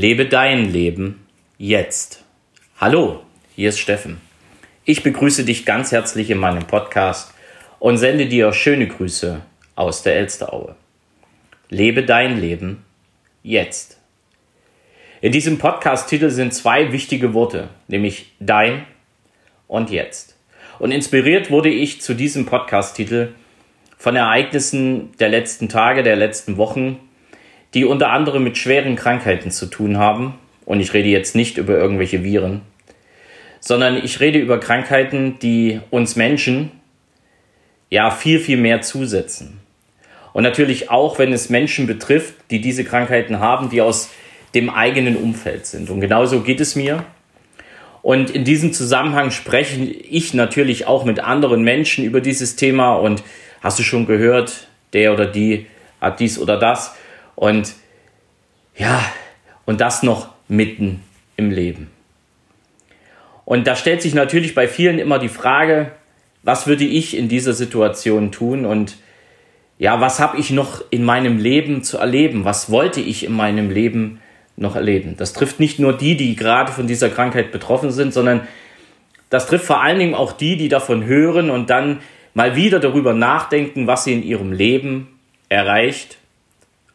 Lebe dein Leben jetzt. Hallo, hier ist Steffen. Ich begrüße dich ganz herzlich in meinem Podcast und sende dir schöne Grüße aus der Elsteraue. Lebe dein Leben jetzt. In diesem Podcast-Titel sind zwei wichtige Worte, nämlich dein und jetzt. Und inspiriert wurde ich zu diesem Podcast-Titel von Ereignissen der letzten Tage, der letzten Wochen, die unter anderem mit schweren Krankheiten zu tun haben. Und ich rede jetzt nicht über irgendwelche Viren, sondern ich rede über Krankheiten, die uns Menschen ja viel, viel mehr zusetzen. Und natürlich auch, wenn es Menschen betrifft, die diese Krankheiten haben, die aus dem eigenen Umfeld sind. Und genauso geht es mir. Und in diesem Zusammenhang spreche ich natürlich auch mit anderen Menschen über dieses Thema. Und hast du schon gehört, der oder die hat dies oder das. Und ja, und das noch mitten im Leben. Und da stellt sich natürlich bei vielen immer die Frage, was würde ich in dieser Situation tun und ja, was habe ich noch in meinem Leben zu erleben? Was wollte ich in meinem Leben noch erleben? Das trifft nicht nur die, die gerade von dieser Krankheit betroffen sind, sondern das trifft vor allen Dingen auch die, die davon hören und dann mal wieder darüber nachdenken, was sie in ihrem Leben erreicht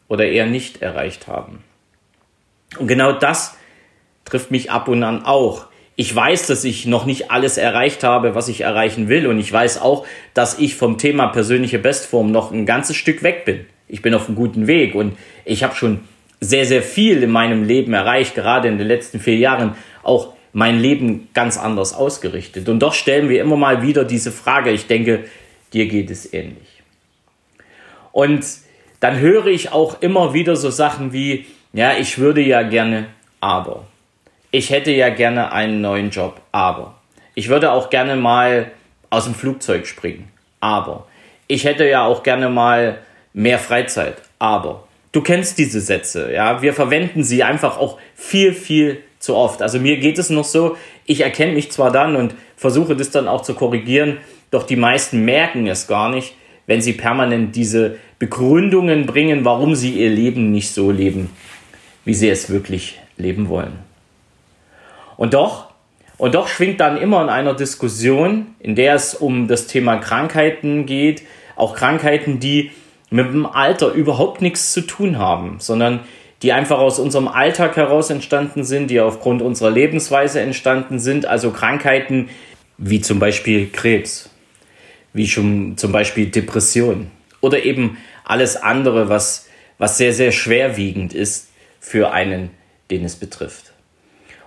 oder eher nicht erreicht haben. Und genau das trifft mich ab und an auch. Ich weiß, dass ich noch nicht alles erreicht habe, was ich erreichen will. Und ich weiß auch, dass ich vom Thema persönliche Bestform noch ein ganzes Stück weg bin. Ich bin auf einem guten Weg und ich habe schon sehr, sehr viel in meinem Leben erreicht, gerade in den letzten vier Jahren auch mein Leben ganz anders ausgerichtet. Und doch stellen wir immer mal wieder diese Frage. Ich denke, dir geht es ähnlich. Und dann höre ich auch immer wieder so Sachen wie, ja, ich würde ja gerne, aber. Ich hätte ja gerne einen neuen Job, aber. Ich würde auch gerne mal aus dem Flugzeug springen, aber. Ich hätte ja auch gerne mal mehr Freizeit, aber. Du kennst diese Sätze, ja. Wir verwenden sie einfach auch viel, viel zu oft. Also mir geht es noch so, ich erkenne mich zwar dann und versuche das dann auch zu korrigieren, doch die meisten merken es gar nicht, wenn sie permanent diese Begründungen bringen, warum sie ihr Leben nicht so leben, wie sie es wirklich leben wollen. Und doch, und doch schwingt dann immer in einer Diskussion, in der es um das Thema Krankheiten geht, auch Krankheiten, die mit dem Alter überhaupt nichts zu tun haben, sondern die einfach aus unserem Alltag heraus entstanden sind, die aufgrund unserer Lebensweise entstanden sind, also Krankheiten wie zum Beispiel Krebs, wie schon zum Beispiel Depression oder eben alles andere, was, was sehr, sehr schwerwiegend ist für einen, den es betrifft.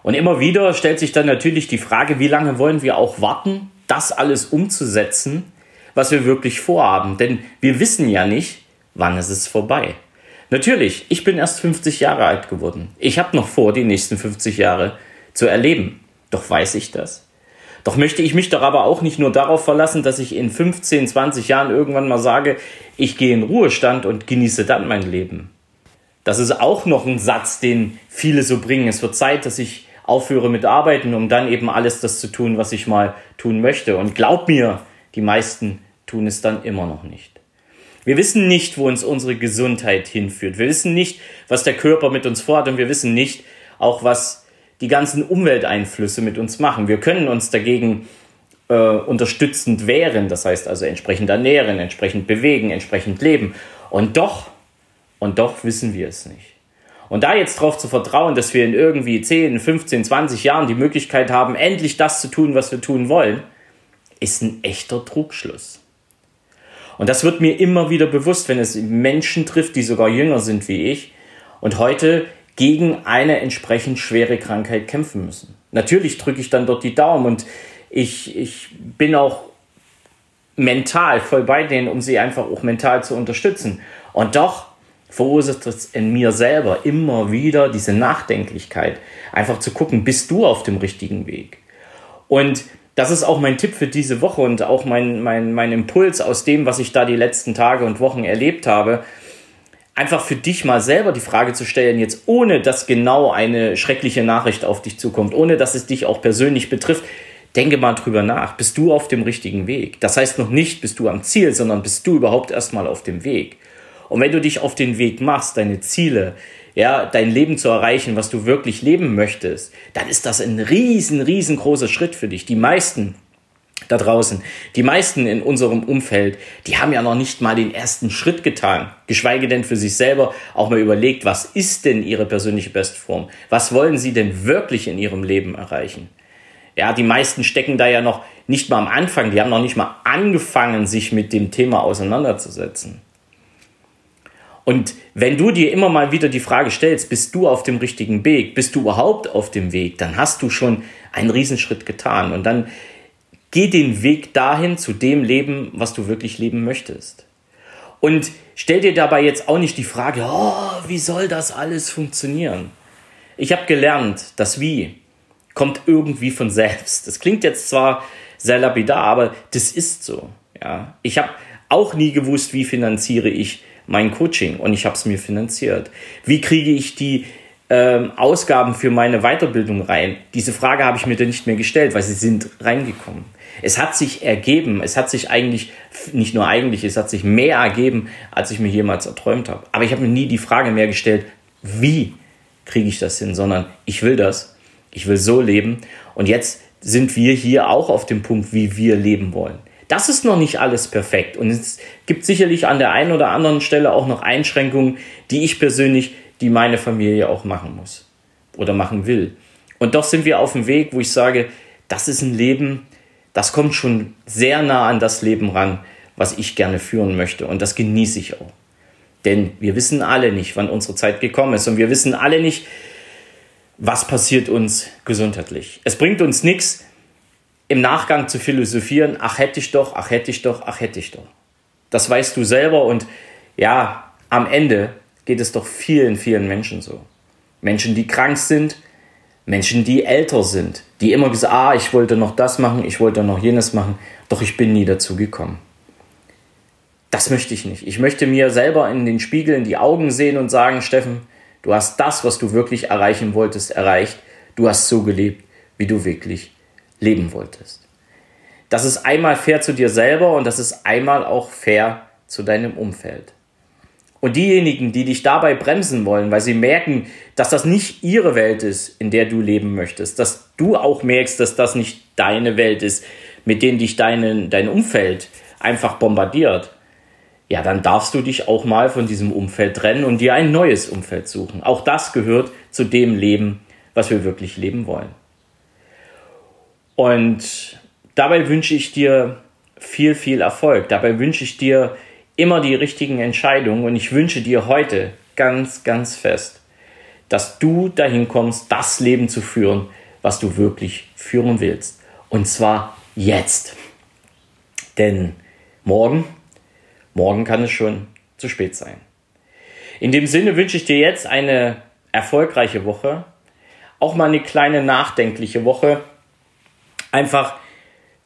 Und immer wieder stellt sich dann natürlich die Frage, wie lange wollen wir auch warten, das alles umzusetzen, was wir wirklich vorhaben. Denn wir wissen ja nicht, wann ist es vorbei. Natürlich, ich bin erst 50 Jahre alt geworden. Ich habe noch vor, die nächsten 50 Jahre zu erleben. Doch weiß ich das? Doch möchte ich mich doch aber auch nicht nur darauf verlassen, dass ich in 15, 20 Jahren irgendwann mal sage, ich gehe in Ruhestand und genieße dann mein Leben. Das ist auch noch ein Satz, den viele so bringen. Es wird Zeit, dass ich aufhöre mit Arbeiten, um dann eben alles das zu tun, was ich mal tun möchte. Und glaub mir, die meisten tun es dann immer noch nicht. Wir wissen nicht, wo uns unsere Gesundheit hinführt. Wir wissen nicht, was der Körper mit uns vorhat und wir wissen nicht auch, was die ganzen Umwelteinflüsse mit uns machen. Wir können uns dagegen äh, unterstützend wehren, das heißt also entsprechend ernähren, entsprechend bewegen, entsprechend leben. Und doch, und doch wissen wir es nicht. Und da jetzt darauf zu vertrauen, dass wir in irgendwie 10, 15, 20 Jahren die Möglichkeit haben, endlich das zu tun, was wir tun wollen, ist ein echter Trugschluss. Und das wird mir immer wieder bewusst, wenn es Menschen trifft, die sogar jünger sind wie ich und heute gegen eine entsprechend schwere Krankheit kämpfen müssen. Natürlich drücke ich dann dort die Daumen und ich, ich bin auch mental voll bei denen, um sie einfach auch mental zu unterstützen. Und doch verursacht es in mir selber immer wieder diese Nachdenklichkeit, einfach zu gucken, bist du auf dem richtigen Weg? Und das ist auch mein Tipp für diese Woche und auch mein, mein, mein Impuls aus dem, was ich da die letzten Tage und Wochen erlebt habe einfach für dich mal selber die Frage zu stellen, jetzt ohne dass genau eine schreckliche Nachricht auf dich zukommt, ohne dass es dich auch persönlich betrifft, denke mal drüber nach. Bist du auf dem richtigen Weg? Das heißt noch nicht, bist du am Ziel, sondern bist du überhaupt erstmal auf dem Weg. Und wenn du dich auf den Weg machst, deine Ziele ja, dein Leben zu erreichen, was du wirklich leben möchtest, dann ist das ein riesen, riesengroßer Schritt für dich. Die meisten da draußen, die meisten in unserem Umfeld, die haben ja noch nicht mal den ersten Schritt getan, geschweige denn für sich selber auch mal überlegt, was ist denn ihre persönliche Bestform? Was wollen sie denn wirklich in ihrem Leben erreichen? Ja, die meisten stecken da ja noch nicht mal am Anfang, die haben noch nicht mal angefangen, sich mit dem Thema auseinanderzusetzen. Und wenn du dir immer mal wieder die Frage stellst, bist du auf dem richtigen Weg, bist du überhaupt auf dem Weg, dann hast du schon einen Riesenschritt getan. Und dann geh den Weg dahin zu dem Leben, was du wirklich leben möchtest. Und stell dir dabei jetzt auch nicht die Frage, oh, wie soll das alles funktionieren? Ich habe gelernt, das Wie kommt irgendwie von selbst. Das klingt jetzt zwar sehr lapidar, aber das ist so. Ja, ich habe auch nie gewusst, wie finanziere ich mein Coaching und ich habe es mir finanziert. Wie kriege ich die ähm, Ausgaben für meine Weiterbildung rein? Diese Frage habe ich mir dann nicht mehr gestellt, weil sie sind reingekommen. Es hat sich ergeben, es hat sich eigentlich, nicht nur eigentlich, es hat sich mehr ergeben, als ich mir jemals erträumt habe. Aber ich habe mir nie die Frage mehr gestellt, wie kriege ich das hin, sondern ich will das, ich will so leben. Und jetzt sind wir hier auch auf dem Punkt, wie wir leben wollen. Das ist noch nicht alles perfekt. Und es gibt sicherlich an der einen oder anderen Stelle auch noch Einschränkungen, die ich persönlich, die meine Familie auch machen muss oder machen will. Und doch sind wir auf dem Weg, wo ich sage, das ist ein Leben, das kommt schon sehr nah an das Leben ran, was ich gerne führen möchte. Und das genieße ich auch. Denn wir wissen alle nicht, wann unsere Zeit gekommen ist. Und wir wissen alle nicht, was passiert uns gesundheitlich. Es bringt uns nichts, im Nachgang zu philosophieren, ach hätte ich doch, ach hätte ich doch, ach hätte ich doch. Das weißt du selber und ja, am Ende geht es doch vielen, vielen Menschen so. Menschen, die krank sind, Menschen, die älter sind, die immer gesagt, ah, ich wollte noch das machen, ich wollte noch jenes machen, doch ich bin nie dazu gekommen. Das möchte ich nicht. Ich möchte mir selber in den Spiegel in die Augen sehen und sagen, Steffen, du hast das, was du wirklich erreichen wolltest, erreicht. Du hast so gelebt, wie du wirklich leben wolltest. Das ist einmal fair zu dir selber und das ist einmal auch fair zu deinem Umfeld. Und diejenigen, die dich dabei bremsen wollen, weil sie merken, dass das nicht ihre Welt ist, in der du leben möchtest, dass du auch merkst, dass das nicht deine Welt ist, mit denen dich deine, dein Umfeld einfach bombardiert, ja, dann darfst du dich auch mal von diesem Umfeld trennen und dir ein neues Umfeld suchen. Auch das gehört zu dem Leben, was wir wirklich leben wollen. Und dabei wünsche ich dir viel, viel Erfolg. Dabei wünsche ich dir immer die richtigen Entscheidungen und ich wünsche dir heute ganz, ganz fest, dass du dahin kommst, das Leben zu führen, was du wirklich führen willst. Und zwar jetzt. Denn morgen, morgen kann es schon zu spät sein. In dem Sinne wünsche ich dir jetzt eine erfolgreiche Woche, auch mal eine kleine nachdenkliche Woche, einfach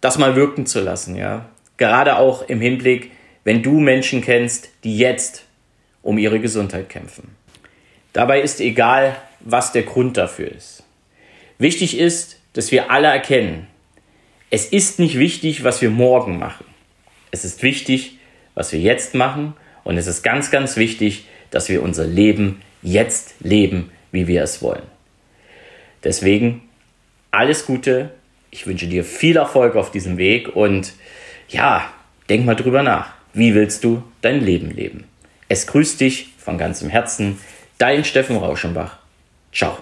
das mal wirken zu lassen, ja. Gerade auch im Hinblick, wenn du Menschen kennst, die jetzt um ihre Gesundheit kämpfen. Dabei ist egal, was der Grund dafür ist. Wichtig ist, dass wir alle erkennen, es ist nicht wichtig, was wir morgen machen. Es ist wichtig, was wir jetzt machen und es ist ganz, ganz wichtig, dass wir unser Leben jetzt leben, wie wir es wollen. Deswegen alles Gute, ich wünsche dir viel Erfolg auf diesem Weg und ja, denk mal drüber nach. Wie willst du dein Leben leben? Es grüßt dich von ganzem Herzen, dein Steffen Rauschenbach. Ciao.